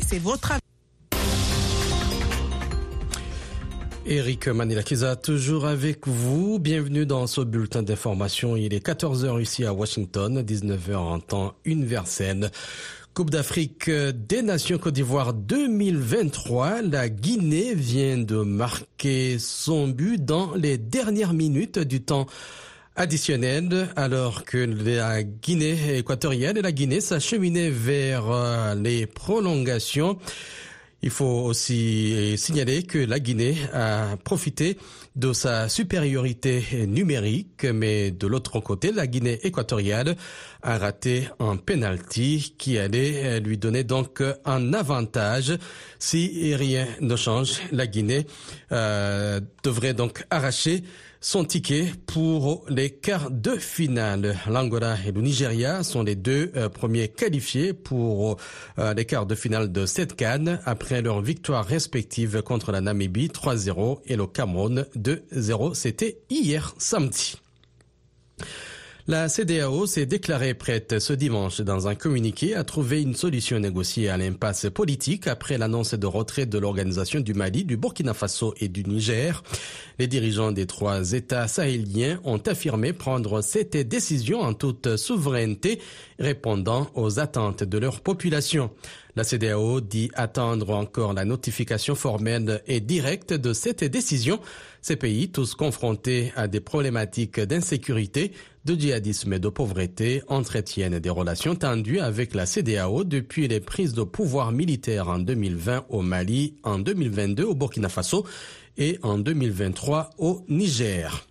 c'est votre Eric Manilakiza, toujours avec vous. Bienvenue dans ce bulletin d'information. Il est 14h ici à Washington, 19h en temps universel. Coupe d'Afrique des Nations Côte d'Ivoire 2023. La Guinée vient de marquer son but dans les dernières minutes du temps additionnel alors que la Guinée équatoriale et la Guinée s'acheminaient vers euh, les prolongations. Il faut aussi signaler que la Guinée a profité de sa supériorité numérique, mais de l'autre côté, la Guinée équatoriale a raté un penalty qui allait lui donner donc un avantage. Si rien ne change, la Guinée euh, devrait donc arracher son ticket pour les quarts de finale. L'Angola et le Nigeria sont les deux euh, premiers qualifiés pour euh, les quarts de finale de cette canne après leur victoire respective contre la Namibie 3-0 et le Cameroun 2-0. C'était hier samedi. La CDAO s'est déclarée prête ce dimanche dans un communiqué à trouver une solution négociée à l'impasse politique après l'annonce de retrait de l'organisation du Mali, du Burkina Faso et du Niger. Les dirigeants des trois États sahéliens ont affirmé prendre cette décision en toute souveraineté, répondant aux attentes de leur population. La CDAO dit attendre encore la notification formelle et directe de cette décision. Ces pays, tous confrontés à des problématiques d'insécurité, de djihadisme et de pauvreté, entretiennent des relations tendues avec la CDAO depuis les prises de pouvoir militaires en 2020 au Mali, en 2022 au Burkina Faso et en 2023 au Niger.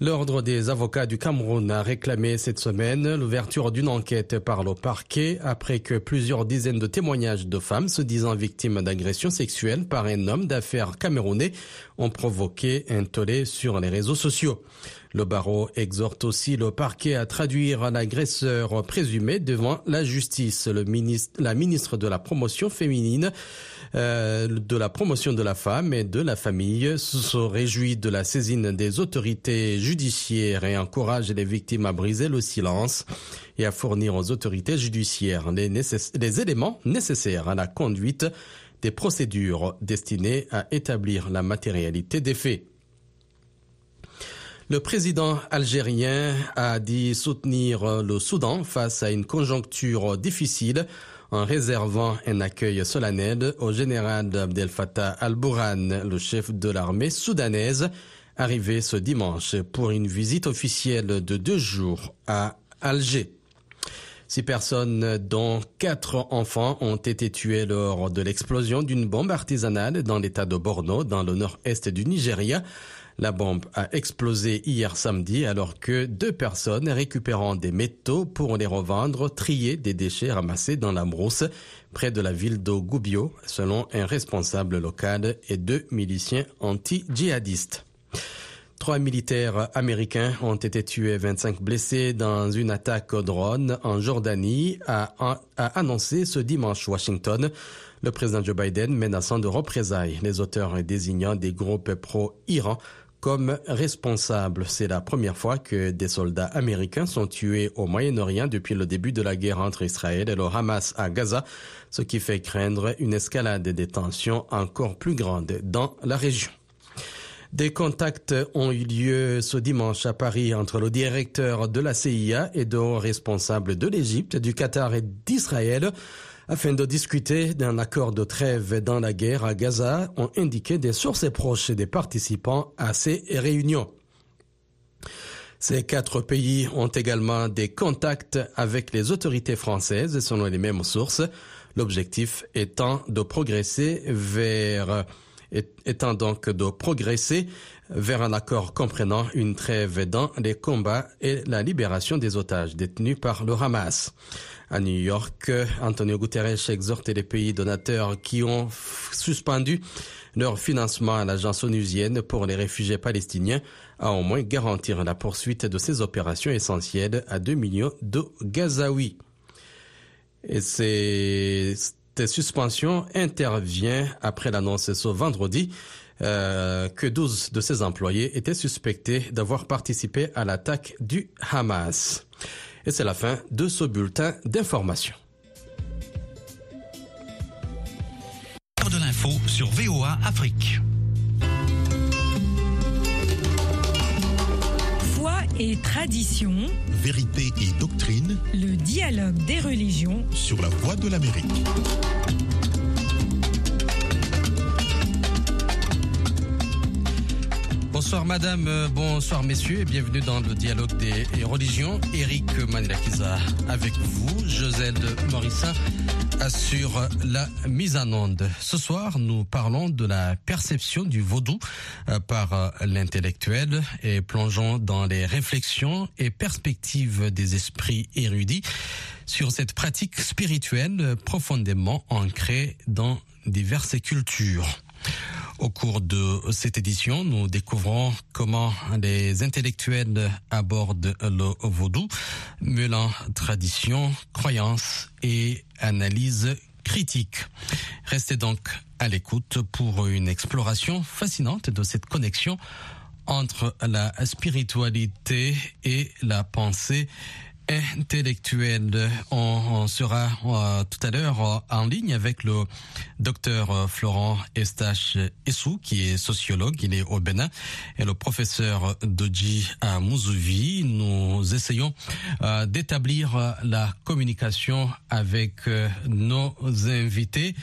L'Ordre des avocats du Cameroun a réclamé cette semaine l'ouverture d'une enquête par le parquet après que plusieurs dizaines de témoignages de femmes se disant victimes d'agressions sexuelles par un homme d'affaires camerounais ont provoqué un tollé sur les réseaux sociaux. Le barreau exhorte aussi le parquet à traduire l'agresseur présumé devant la justice. La ministre de la promotion féminine euh, de la promotion de la femme et de la famille se réjouit de la saisine des autorités judiciaires et encourage les victimes à briser le silence et à fournir aux autorités judiciaires les, les éléments nécessaires à la conduite des procédures destinées à établir la matérialité des faits. Le président algérien a dit soutenir le Soudan face à une conjoncture difficile en réservant un accueil solennel au général Abdel Fattah al-Bourhan, le chef de l'armée soudanaise, arrivé ce dimanche pour une visite officielle de deux jours à Alger. Six personnes, dont quatre enfants, ont été tuées lors de l'explosion d'une bombe artisanale dans l'état de Borno, dans le nord-est du Nigeria. La bombe a explosé hier samedi alors que deux personnes récupérant des métaux pour les revendre triaient des déchets ramassés dans la brousse près de la ville d'Ogubio, selon un responsable local et deux miliciens anti-djihadistes. Trois militaires américains ont été tués, 25 blessés dans une attaque au drone en Jordanie, a, a annoncé ce dimanche Washington. Le président Joe Biden menaçant de représailles les auteurs désignant des groupes pro-Iran comme responsable. C'est la première fois que des soldats américains sont tués au Moyen-Orient depuis le début de la guerre entre Israël et le Hamas à Gaza, ce qui fait craindre une escalade des tensions encore plus grande dans la région. Des contacts ont eu lieu ce dimanche à Paris entre le directeur de la CIA et deux responsables de l'Égypte, du Qatar et d'Israël afin de discuter d'un accord de trêve dans la guerre à Gaza, ont indiqué des sources proches des participants à ces réunions. Ces quatre pays ont également des contacts avec les autorités françaises selon les mêmes sources, l'objectif étant de progresser vers donc de progresser vers un accord comprenant une trêve dans les combats et la libération des otages détenus par le Hamas. À New York, Antonio Guterres exhorte les pays donateurs qui ont suspendu leur financement à l'agence onusienne pour les réfugiés palestiniens à au moins garantir la poursuite de ces opérations essentielles à 2 millions de Gazaouis. Et cette suspension intervient après l'annonce ce vendredi euh, que 12 de ses employés étaient suspectés d'avoir participé à l'attaque du Hamas. Et c'est la fin de ce bulletin d'information. l'info sur VOA Afrique. Foi et tradition. Vérité et doctrine. Le dialogue des religions. Sur la voie de l'Amérique. Bonsoir madame, euh, bonsoir messieurs et bienvenue dans le dialogue des religions. Eric Manilakiza avec vous, Joselle Morissin assure la mise en onde. Ce soir, nous parlons de la perception du vaudou euh, par euh, l'intellectuel et plongeons dans les réflexions et perspectives des esprits érudits sur cette pratique spirituelle profondément ancrée dans diverses cultures. Au cours de cette édition, nous découvrons comment les intellectuels abordent le vaudou, mêlant tradition, croyance et analyse critique. Restez donc à l'écoute pour une exploration fascinante de cette connexion entre la spiritualité et la pensée intellectuelle. On, sera euh, tout à l'heure euh, en ligne avec le docteur euh, Florent Estache Essou, qui est sociologue, il est au Bénin, et le professeur Doji Mouzouvi. Nous essayons d'établir la communication avec nos invités.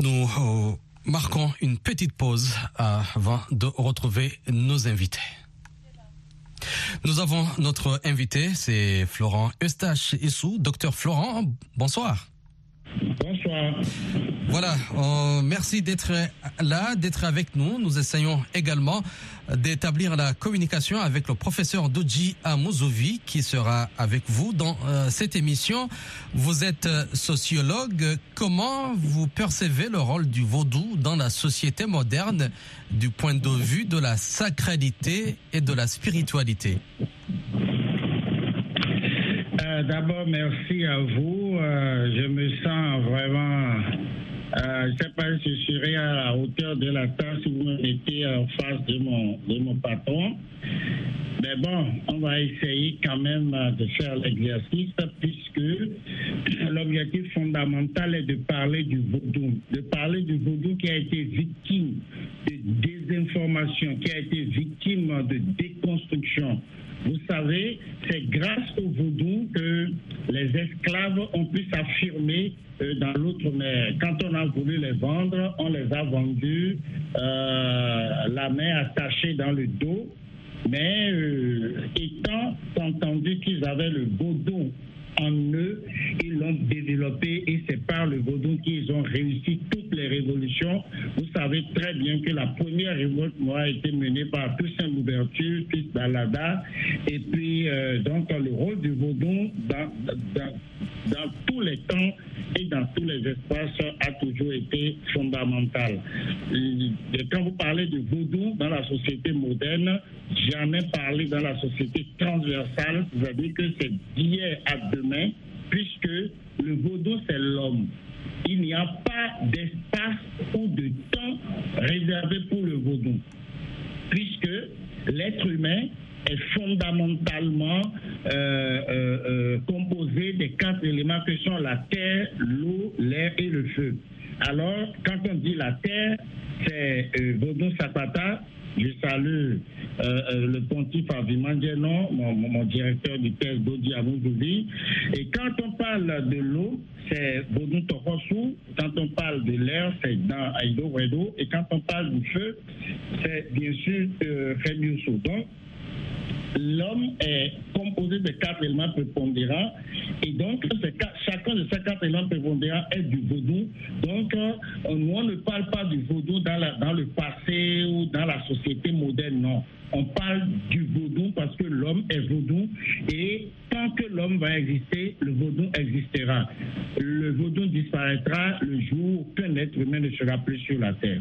Nous marquons une petite pause avant de retrouver nos invités. Nous avons notre invité, c'est Florent Eustache Issou. Docteur Florent, bonsoir. Voilà, euh, merci d'être là, d'être avec nous. Nous essayons également d'établir la communication avec le professeur Doji Amouzovi qui sera avec vous dans euh, cette émission. Vous êtes euh, sociologue. Comment vous percevez le rôle du vaudou dans la société moderne du point de vue de la sacralité et de la spiritualité? D'abord, merci à vous. je me sens vraiment euh, je ne sais pas si je serai à la hauteur de la tâche si vous me mettez en face de mon, de mon patron. Mais bon, on va essayer quand même euh, de faire l'exercice puisque l'objectif fondamental est de parler du vaudou, de parler du vaudou qui a été victime de désinformation, qui a été victime de déconstruction. Vous savez, c'est grâce au vaudou que les esclaves ont pu s'affirmer euh, dans l'outre-mer. Quand on a voulu les vendre, on les a vendus euh, la main attachée dans le dos. Mais euh, étant entendu qu'ils avaient le vaudou en eux, ils l'ont développé et c'est par le vaudou qu'ils ont réussi toutes les révolutions. Vous savez très bien que la première révolte a été menée par Toussaint Louverture, fils d'Alada, et puis donc le rôle du vaudou dans, tous les temps et dans tous les espaces a toujours été fondamental. Quand vous parlez de vaudou dans la société moderne, jamais parlé dans la société transversale, c'est-à-dire que c'est d'hier à demain, puisque le vaudou, c'est l'homme. Il n'y a pas d'espace ou de temps réservé pour le vaudou, puisque l'être humain est fondamentalement euh, euh, euh, composé des quatre éléments que sont la terre, l'eau, l'air et le feu. Alors, quand on dit la terre, c'est Vodou Sapata. Je salue le pontife Avimandjenon, mon, mon, directeur du thèse Dodi Amoudouli. Et quand on parle de l'eau, c'est Vodou Tokosu. Quand on parle de l'air, c'est dans Aïdo Wedo. Et quand on parle du feu, c'est bien sûr euh, l'homme est composé de quatre éléments prépondérants et donc chacun de ces quatre éléments prépondérants est du vaudou. Donc euh, on ne parle pas du vaudou dans, le passé ou dans la société moderne, non. On parle du vaudou parce que l'homme est vaudou et tant que l'homme va exister, le vaudou existera. Le vaudou disparaîtra le jour où qu'un être humain ne sera plus sur la terre.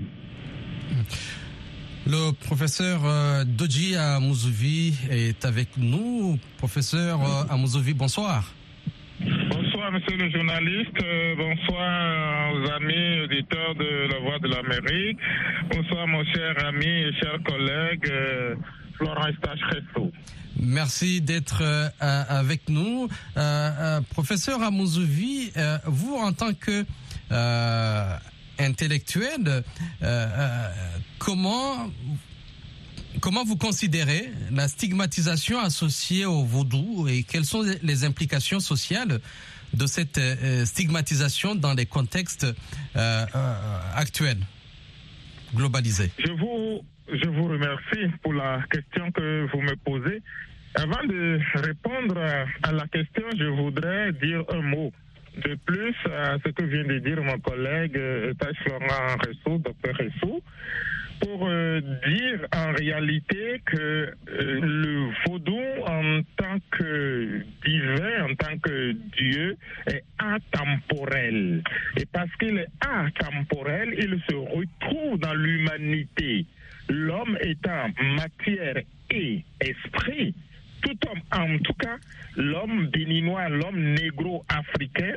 Le professeur euh, Doji Amouzovi est avec nous. Professeur euh, Amouzovi, bonsoir. Bonsoir, monsieur le journaliste. Euh, bonsoir aux amis auditeurs de La Voix de l'Amérique. Bonsoir, mon cher ami et cher collègue Florent Estache Merci d'être avec nous. professeur Amouzovi, vous, en tant que intellectuelle, comment comment vous considérez la stigmatisation associée au vaudou et quelles sont les implications sociales de cette stigmatisation dans les contextes actuels, globalisés? Je vous, je vous remercie pour la question que vous me posez. Avant de répondre à la question, je voudrais dire un mot de plus à ce que vient de dire mon collègue Taj Florent Ressou, docteur Ressou, pour dire en réalité que le vaudou en tant que divin, en tant que Dieu, est atemporel. Et parce qu'il est atemporel, il se retrouve dans l'humanité. L'homme étant matière et esprit, tout homme, en tout cas, l'homme béninois, l'homme négro-africain,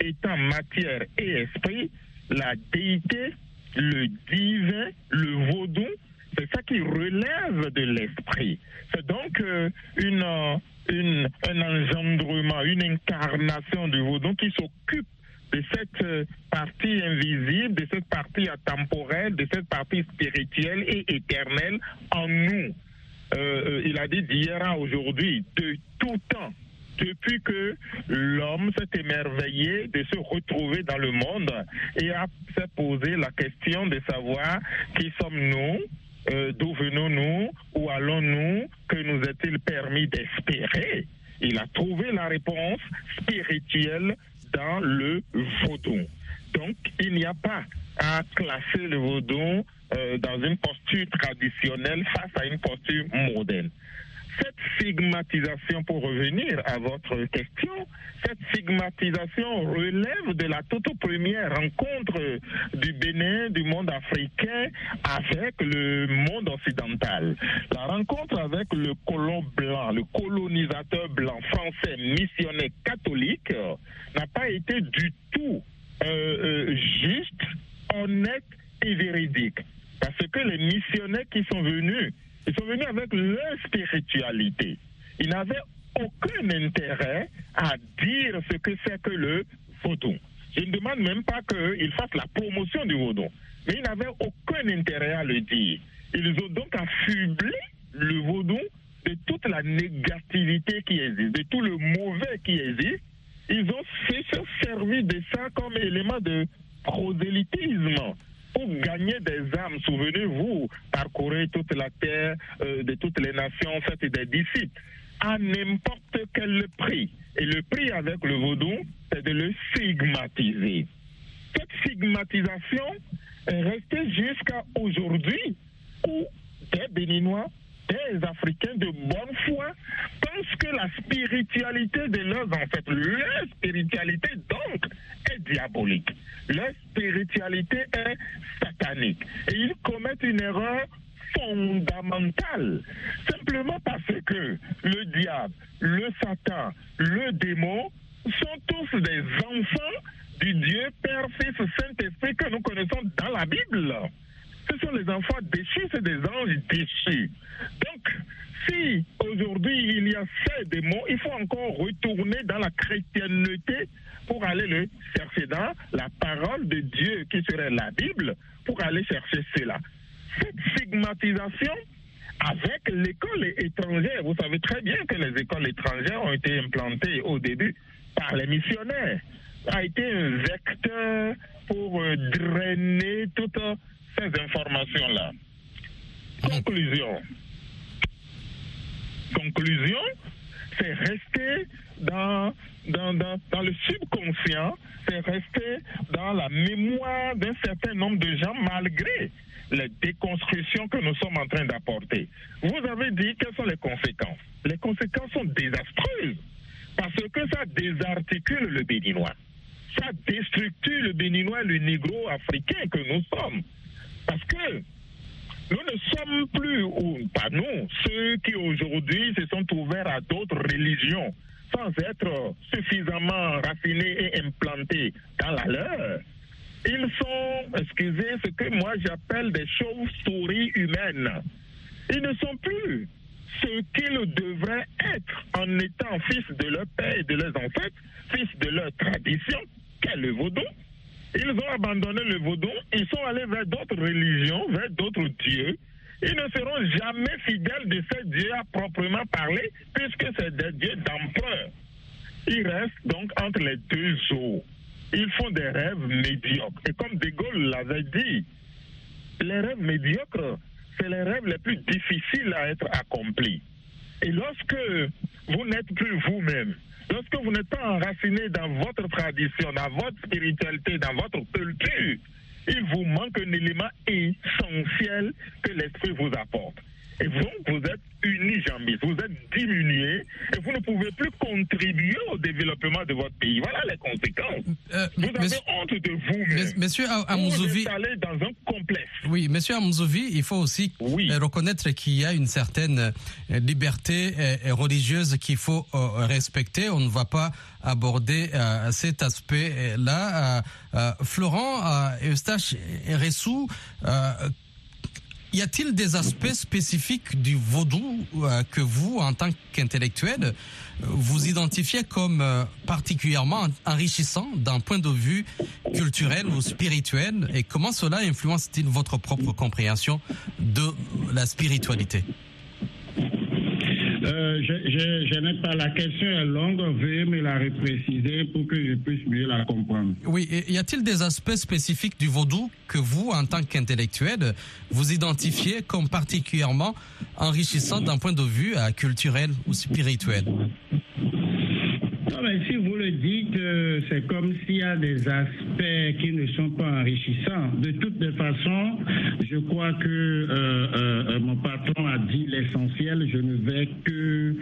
étant matière et esprit, la déité, le divin, le vaudou, c'est ça qui relève de l'esprit. C'est donc une, une, un engendrement, une incarnation du vaudou qui s'occupe de cette partie invisible, de cette partie atemporelle, de cette partie spirituelle et éternelle en nous. Euh, il a dit d'hier à aujourd'hui, de tout temps, depuis que l'homme s'est émerveillé de se retrouver dans le monde et a posé la question de savoir qui sommes-nous, euh, d'où venons-nous, où allons-nous, que nous est-il permis d'espérer? Il a trouvé la réponse spirituelle dans le vaudou. Donc, il n'y a pas à classer le vaudou euh, dans une posture traditionnelle face à une posture moderne. Cette stigmatisation, pour revenir à votre question, cette stigmatisation relève de la toute première rencontre du Bénin, du monde africain avec le monde occidental. La rencontre avec le colon blanc, le colonisateur blanc français missionnaire catholique n'a pas été du tout euh, euh, juste, honnête et véridique. Parce que les missionnaires qui sont venus, ils sont venus avec leur spiritualité. Ils n'avaient aucun intérêt à dire ce que c'est que le vaudou. Je ne demande même pas qu'ils fassent la promotion du vaudou. Mais ils n'avaient aucun intérêt à le dire. Ils ont donc affublé le vaudou de toute la négativité qui existe, de tout le mauvais qui existe. Ils ont fait se servir de ça comme élément de prosélytisme pour gagner des âmes. Souvenez-vous, parcourir toute la terre euh, de toutes les nations, faites des disciples à n'importe quel prix. Et le prix avec le vaudou, c'est de le stigmatiser. Cette stigmatisation est restée jusqu'à aujourd'hui où des Béninois, des Africains de bonne foi pensent que la spiritualité de leurs ancêtres, leur spiritualité donc, est diabolique. Leur spiritualité est satanique. Et ils commettent une erreur fondamentale. Simplement parce que le diable, le Satan, le démon sont tous des enfants du Dieu Père, Fils, Saint-Esprit que nous connaissons dans la Bible. Ce sont les enfants déchus, c'est des anges déchus. Donc, si aujourd'hui il y a ces démons, il faut encore retourner dans la chrétienté pour aller le chercher dans la parole de Dieu qui serait la Bible, pour aller chercher cela cette stigmatisation avec l'école étrangère. Vous savez très bien que les écoles étrangères ont été implantées au début par les missionnaires. A été un vecteur pour drainer toutes ces informations-là. Conclusion. Conclusion, c'est rester dans, dans, dans, dans, le subconscient, c'est rester dans la mémoire d'un certain nombre de gens malgré les déconstructions que nous sommes en train d'apporter. Vous avez dit quelles sont les conséquences. Les conséquences sont désastreuses parce que ça désarticule le béninois. Ça déstructure le béninois, le négro-africain que nous sommes. Parce que nous ne sommes plus, ou pas nous, ceux qui aujourd'hui se sont ouverts à d'autres religions sans être suffisamment raffinés et implantés dans la leur. Ils sont, excusez, ce que moi j'appelle des chauves-souris humaines. Ils ne sont plus ce qu'ils devraient être en étant fils de leur père et de leurs ancêtres, fils de leur tradition, qu'est le vaudou. Ils ont abandonné le vaudou, ils sont allés vers d'autres religions, vers d'autres dieux. Ils ne seront jamais fidèles de ces dieux à proprement parler, puisque c'est des dieux d'empereur. Ils restent donc entre les deux eaux. Ils font des rêves médiocres. Et comme De Gaulle l'avait dit, les rêves médiocres, c'est les rêves les plus difficiles à être accomplis. Et lorsque vous n'êtes plus vous-même, lorsque vous n'êtes pas enraciné dans votre tradition, dans votre spiritualité, dans votre culture, il vous manque un élément essentiel que l'esprit vous apporte. Et donc, vous êtes unis, jean vous êtes diminués et vous ne pouvez plus contribuer au développement de votre pays. Voilà les conséquences. Euh, vous avez monsieur- honte de vous-même. Monsieur Vous Amouzovi, êtes allé dans un complexe. oui, Monsieur Amouzovi, il faut aussi Oui. euh, reconnaître qu'il y a une certaine euh, liberté euh, religieuse qu'il faut euh, respecter. On ne va pas aborder euh, cet aspect-là. Euh, euh, Florent euh, Eustache Ressou, euh, y a-t-il des aspects spécifiques du vaudou euh, que vous, en tant qu'intellectuel, euh, vous identifiez comme euh, particulièrement enrichissant d'un point de vue culturel ou spirituel? Et comment cela influence-t-il votre propre compréhension de la spiritualité? Euh, je n'ai pas la question est longue, veuillez me la repréciser pour que je puisse mieux la comprendre. Oui, y a-t-il des aspects spécifiques du vaudou que vous, en tant qu'intellectuel, vous identifiez comme particulièrement enrichissant d'un point de vue euh, culturel ou spirituel? Non, mais si vous le dites, euh, c'est comme s'il y a des aspects qui ne sont pas enrichissants. De toutes les façons, je crois que euh, euh, mon patron a dit l'essentiel. Je ne vais que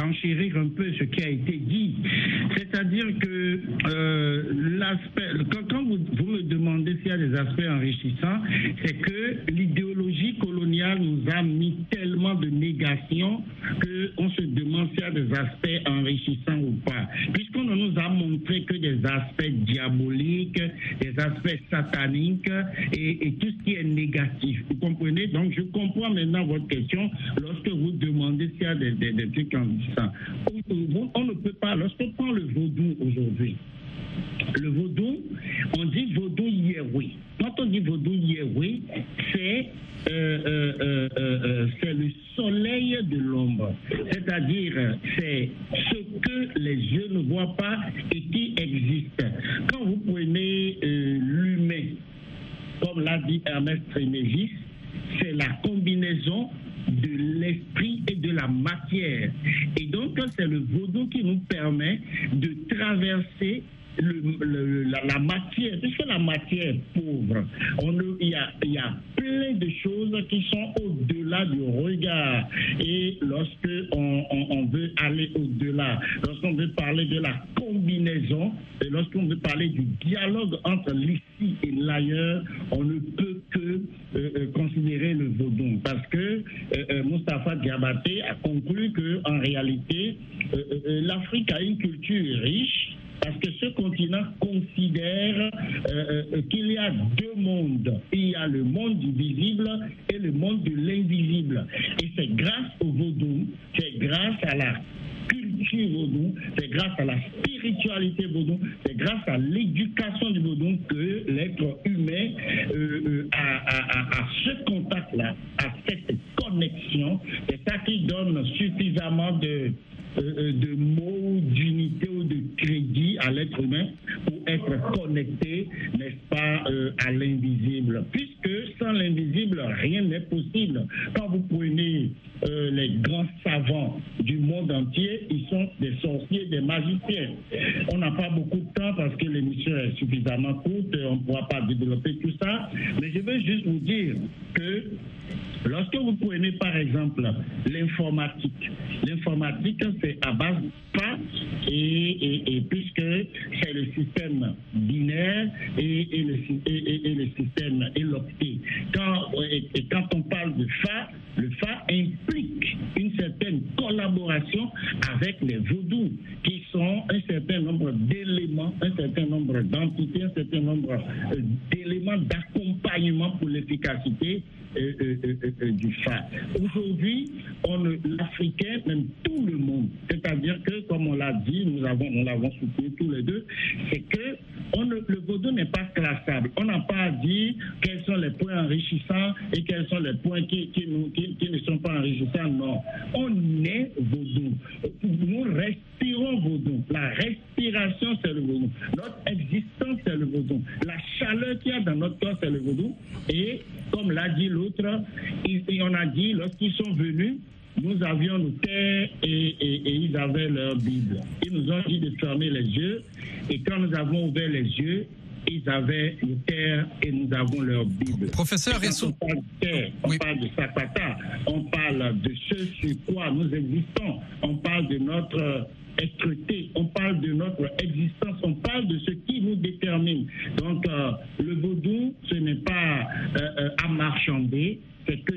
renchérir un peu ce qui a été dit. C'est-à-dire que l'aspect, quand, vous, me demandez s'il y a des aspects enrichissants, c'est que l'idéologie coloniale nous a mis tellement de négations qu'on se demande s'il y a des aspects enrichissants ou pas. Puisqu'on ne nous a montré que des aspects diaboliques, des aspects sataniques et, tout ce qui est négatif. Vous comprenez? Donc je comprends maintenant votre question lorsque vous demandez s'il y a des trucs enrichissants. On, on ne peut pas, lorsqu'on prend le vaudou aujourd'hui, le vaudou, on dit vaudou yéhoui. Quand on dit vaudou yéhoui, c'est euh, euh, euh, c'est le soleil de l'ombre. C'est-à-dire, c'est ce que les yeux ne voient pas et qui existe. Quand vous prenez l'humain, comme l'a dit Ernest Trémégis, c'est la combinaison de l'esprit et de la matière. Et donc, c'est le vaudou qui nous permet de traverser la, matière, puisque la matière est pauvre, il y, a, y a plein de choses qui sont au-delà du regard. Et lorsque on, on- veut aller au-delà, lorsqu'on veut parler de la combinaison, et lorsqu'on veut parler du dialogue entre l'ici et l'ailleurs, on ne peut que euh, euh, considérer le vaudou. Parce que euh, euh, Mustapha Diabaté a conclu que en réalité, l'Afrique a une culture riche parce que ce continent considère euh, euh, qu'il y a deux mondes. Il y a le monde du visible et le monde de l'invisible. Et c'est grâce au vaudou, c'est grâce à la culture vaudou, c'est grâce à la spiritualité vaudou, c'est grâce à l'éducation du vaudou que l'être humain euh, euh, a- a ce contact-là, a cette connexion. C'est ça qui donne suffisamment de, euh, euh, de mots d'unité ou de crédit à l'être humain pour être connecté, n'est-ce pas, euh, à l'invisible. Sans l'invisible, rien n'est possible. Quand vous prenez euh, les grands savants du monde entier, ils sont des sorciers, des magiciens. On n'a pas beaucoup de temps parce que l'émission est suffisamment courte, on ne pourra pas développer tout ça, mais je veux juste vous dire que Lorsque vous prenez par exemple l'informatique, l'informatique c'est à base pas et, puisque c'est le système binaire et le système et Quand, et, quand on parle de FA, le FA implique une certaine collaboration avec les vaudous qui sont un certain nombre d'éléments, un certain nombre d'entités, un certain nombre euh, d'éléments d'accompagnement pour l'efficacité euh, euh, euh, euh, du FA. Aujourd'hui, l'Africain, même tout le monde, c'est-à-dire que, comme on l'a dit, nous nous l'avons soutenu tous les deux, c'est que le vaudou n'est pas classable. On n'a pas dire quels sont les points enrichissants et quels sont les points qui, qui, ne sont pas enrichissants. Non. On est vaudou. Nous respirons vaudou. La respiration, c'est le vaudou. Notre existence, c'est le vaudou. La chaleur qu'il y a dans notre corps, c'est le vaudou. Et comme l'a dit l'autre, on a dit, lorsqu'ils sont venus, nous avions nos terres et, et- et ils avaient leur Bible. Ils nous ont dit de fermer les yeux. Et quand nous avons ouvert les yeux, ils avaient nos terres et nous avons leur Bible. Professeur Ressou- on parle de terre, on Oui. parle de Sakata, on parle de ce sur quoi nous existons, on parle de notre être-té, on parle de notre existence, on parle de ce qui nous détermine. Donc, euh, le vaudou, ce n'est pas euh, euh, à marchander, c'est que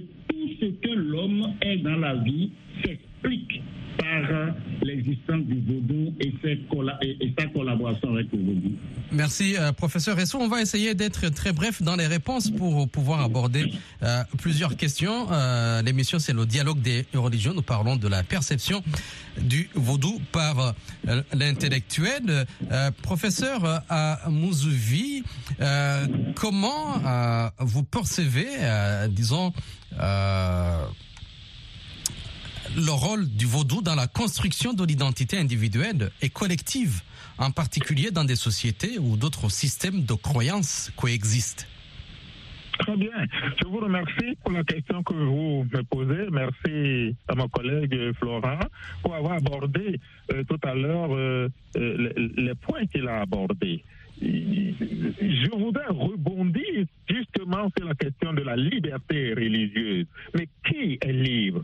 que l'homme est dans la vie s'explique par euh, l'existence du vaudou et, sa collaboration avec le vaudou. Merci, euh, professeur Ressou. On va essayer d'être très bref dans les réponses pour pouvoir aborder euh, plusieurs questions? L'émission, c'est le dialogue des religions. Nous parlons de la perception du vaudou par l'intellectuel. Professeur à Mouzouvi, comment vous percevez, disons, le rôle du vaudou dans la construction de l'identité individuelle et collective, en particulier dans des sociétés où d'autres systèmes de croyances coexistent. Très bien. Je vous remercie pour la question que vous me posez. Merci à mon collègue Florent pour avoir abordé euh, tout à l'heure euh, euh, les points qu'il a abordés. Je voudrais rebondir justement sur la question de la liberté religieuse. Mais qui est libre?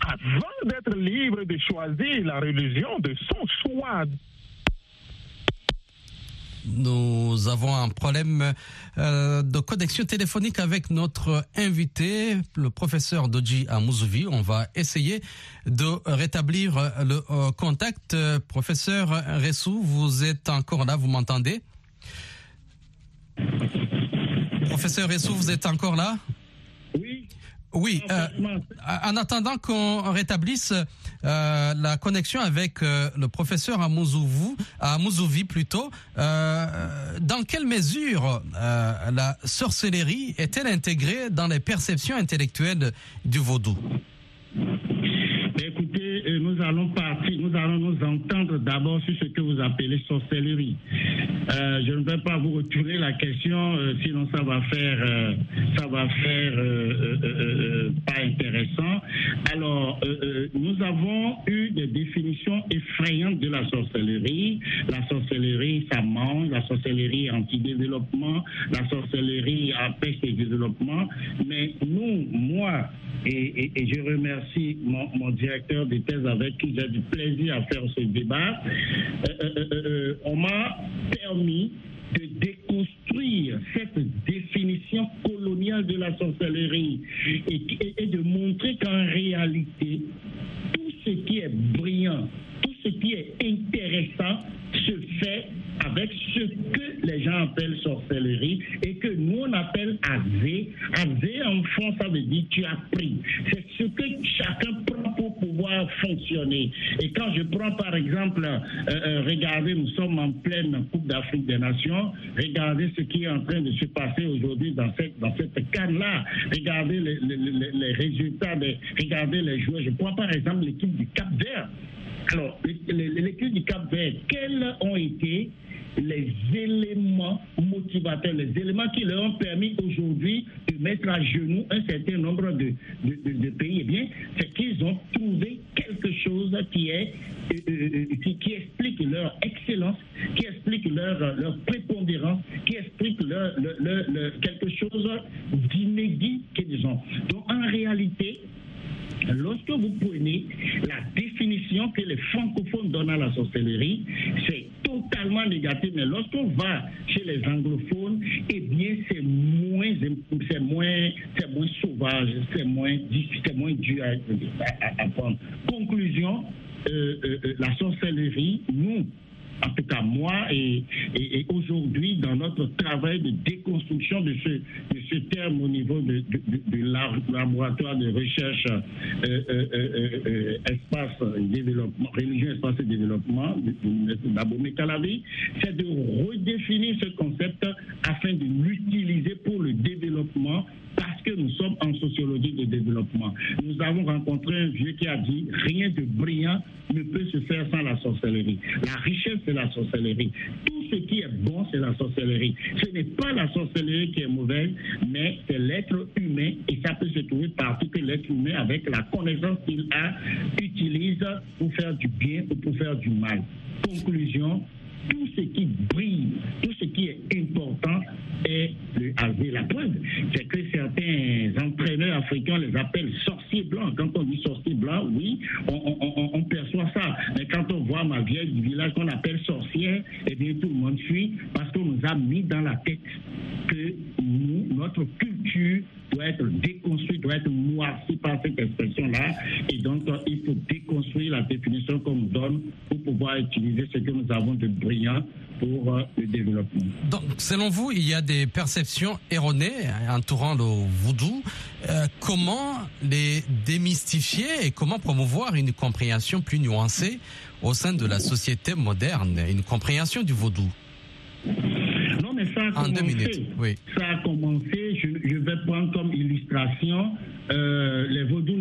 Avant d'être libre de choisir la religion de son choix, Nous avons un problème euh, de connexion téléphonique avec notre invité, le professeur Doji Amouzuvi. On va essayer de rétablir le euh, contact. Euh, Professeur Ressou, vous êtes encore là, vous m'entendez? Professeur Ressou, vous êtes encore là? Oui, Oui. euh, en attendant qu'on rétablisse euh, la connexion avec euh, le professeur Amouzouvi, Amouzouvi plutôt, dans quelle mesure la sorcellerie est-elle intégrée dans les perceptions intellectuelles du vaudou? Mais Écoutez, nous allons nous allons nous entendre d'abord sur ce que vous appelez sorcellerie. Euh, je ne vais pas vous retourner la question, euh, sinon ça va faire, euh, ça va faire pas intéressant. Alors, nous avons eu des définitions effrayantes de la sorcellerie. La sorcellerie, ça mange. La sorcellerie anti-développement. La sorcellerie empêche le développement. Mais nous, moi, et, je remercie mon, mon directeur de thèse avec qui j'ai du plaisir à faire ce débat. Euh, euh, euh, on m'a permis de déconstruire cette définition coloniale de la sorcellerie et, de montrer qu'en réalité, tout ce qui est brillant, tout ce qui est intéressant se fait avec ce que les gens appellent sorcellerie et que nous on appelle azé. Azé en fond ça veut dire tu as pris. C'est ce que chacun prend fonctionner. Et quand je prends par exemple, euh, euh, regardez, nous sommes en pleine Coupe d'Afrique des Nations, regardez ce qui est en train de se passer aujourd'hui dans cette, dans cette canne-là, regardez les, résultats, des- regardez les joueurs. Je prends par exemple l'équipe du Cap Vert. Alors, l'équipe du Cap Vert, quels ont été les éléments motivateurs, les éléments qui leur ont permis aujourd'hui de mettre à genoux un certain nombre de, de- pays, eh bien, c'est qu'ils ont trouvé quelque chose qui est euh, euh, qui, qui explique leur excellence, qui explique leur, leur prépondérance, qui explique leur, quelque chose d'inédit qu'ils ont. Donc, en réalité, Lorsque vous prenez la définition que les francophones donnent à la sorcellerie, totalement négatif. Mais lorsqu'on va chez les anglophones, eh bien, c'est moins, c'est moins, c'est moins sauvage, c'est moins, c'est moins dur à- à prendre. Conclusion, euh, euh, euh, la sorcellerie, nous, en tout cas moi, et, et, aujourd'hui, dans notre travail de déconstruction de ce, de ce terme au niveau de, laboratoire de recherche euh, euh, euh, espace développement, religion, espace et développement, c'est de redéfinir ce concept afin de l'utiliser pour le développement parce que nous sommes en sociologie de développement. Nous avons rencontré un vieux qui a dit rien de brillant ne peut se faire sans la sorcellerie. La richesse, c'est la sorcellerie. Tout ce qui est bon, c'est la sorcellerie. Ce n'est pas la sorcellerie qui est mauvaise, mais c'est l'être humain et ça peut se trouver partout que l'être humain, avec la connaissance qu'il a, utilise pour faire du bien ou pour faire du mal. Conclusion, tout ce qui brille, tout ce qui est important est le hasard. La preuve, c'est que certains entraîneurs africains les appellent sorciers blancs. Quand on dit sorcier blanc, oui, on, perçoit ça. Mais quand on voit ma vieille village qu'on appelle sorcière, eh bien tout le monde fuit parce qu'on nous a mis dans la tête que nous, notre culture doit être déconstruite, doit être moisie par cette expression-là. Et donc, il faut déconstruire la définition qu'on nous donne pour pouvoir utiliser ce que nous avons de brillant pour euh, le développement. Donc, selon vous, il y a des perceptions erronées entourant le voodoo. Euh, comment les démystifier et comment promouvoir une compréhension plus nuancée au sein de la société moderne, une compréhension du vaudou Non, mais ça a commencé. En deux minutes, oui. Ça a commencé. Je, vais prendre comme illustration euh, les vaudou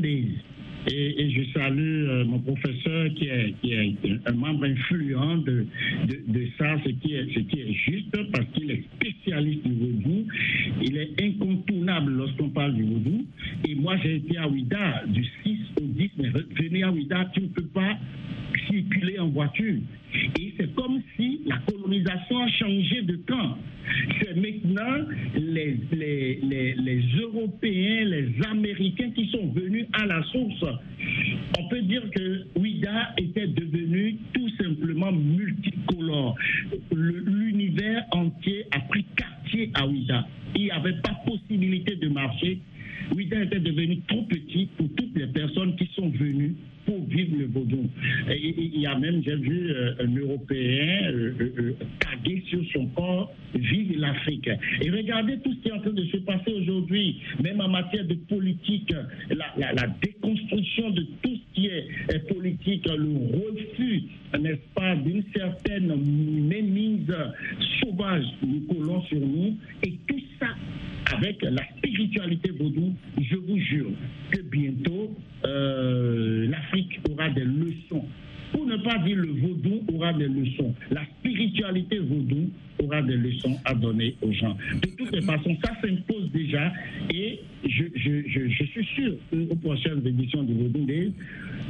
et, je salue euh, mon professeur qui est, un membre influent de, ça, ce qui, est, juste, parce qu'il est spécialiste du vaudou. Il est incontournable lorsqu'on parle du vaudou. Et moi, j'ai été à Ouida du 6 au 10, mais venir à Ouida, tu ne peux pas circuler en voiture. Et c'est comme si la colonisation a changé de camp. C'est maintenant les, les, les, les, Européens, les Américains qui sont venus à la source. On peut dire que Ouida était devenu tout simplement multicolore. L'univers entier a pris quartier à Ouida. Il n'y avait pas possibilité de marcher. Ouida était devenu trop petit pour toutes les personnes qui sont venues pour vivre le vaudou. Il y a même, j'ai vu euh, un Européen euh, euh, taguer sur son corps Vive l'Afrique. Et regardez tout ce qui est en train de se passer aujourd'hui, même en matière de politique, la, déconstruction de tout ce qui est politique, le refus, n'est-ce pas, d'une certaine mémise sauvage du colons sur nous, et tout ça avec la spiritualité vaudou, je vous jure que bientôt, euh, l'Afrique aura des leçons. Pour ne pas dire le vaudou aura des leçons. La spiritualité vaudou aura des leçons à donner aux gens. De toutes les façons, ça s'impose déjà et je, je, je, suis sûr qu'aux prochaines éditions du Vaudou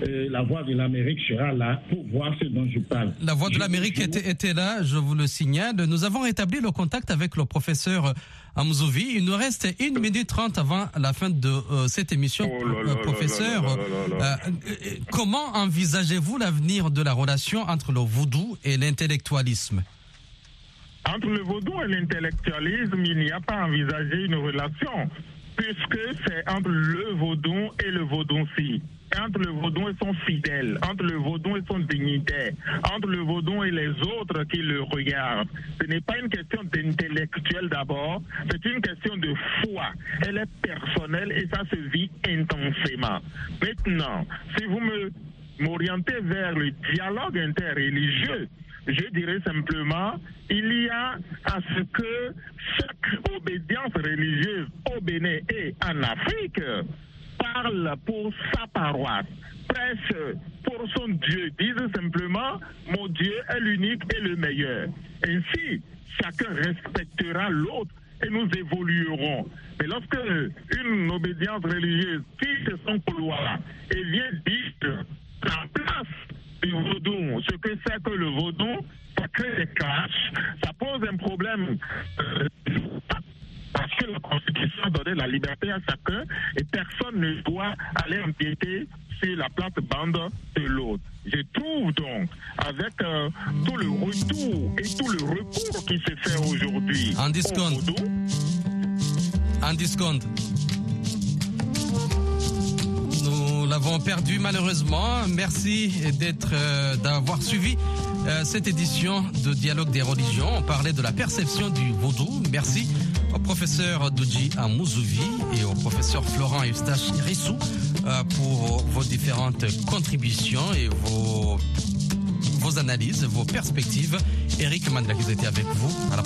euh, la Voix de l'Amérique sera là pour voir ce dont je parle. La Voix de l'Amérique était, était, là, je vous le signale. Nous avons établi le contact avec le professeur Amzouvi. Il nous reste une minute trente avant la fin de euh, cette émission. professeur, comment envisagez-vous l'avenir de la relation entre le vaudou et l'intellectualisme? Entre le vaudou et l'intellectualisme, il n'y a pas envisagé une relation, puisque c'est entre le vaudou et le vaudou-ci entre le vaudou et son fidèle, entre le vaudou et son dignitaire, entre le vaudou et les autres qui le regardent. Ce n'est pas une question d'intellectuel d'abord, c'est une question de foi. Elle est personnelle et ça se vit intensément. Maintenant, si vous m'orientez vers le dialogue interreligieux, je dirais simplement, il y a à ce que chaque obédience religieuse au Bénin et en Afrique parle pour sa paroisse, prêche pour son Dieu, dise simplement, mon Dieu est l'unique et le meilleur. Ainsi, chacun respectera l'autre et nous évoluerons. Mais lorsque une obédience religieuse quitte son couloir et vient dire la place du vaudou, ce que c'est que le vaudou, ça crée des clashs, ça pose un problème. Parce que la Constitution a donné la liberté à chacun et personne ne doit aller empiéter sur la plate-bande de l'autre. Je trouve donc, avec euh, tout le retour et tout le recours qui se fait aujourd'hui en discount, en discount, nous l'avons perdu malheureusement. Merci d'être, euh, d'avoir suivi euh, cette édition de Dialogue des religions. On parlait de la perception du vaudou. Merci au professeur Doji Amouzouvi et au professeur Florent Eustache Rissou euh, pour vos différentes contributions et vos, analyses, vos perspectives. Eric Mandela qui était avec vous. À la prochaine.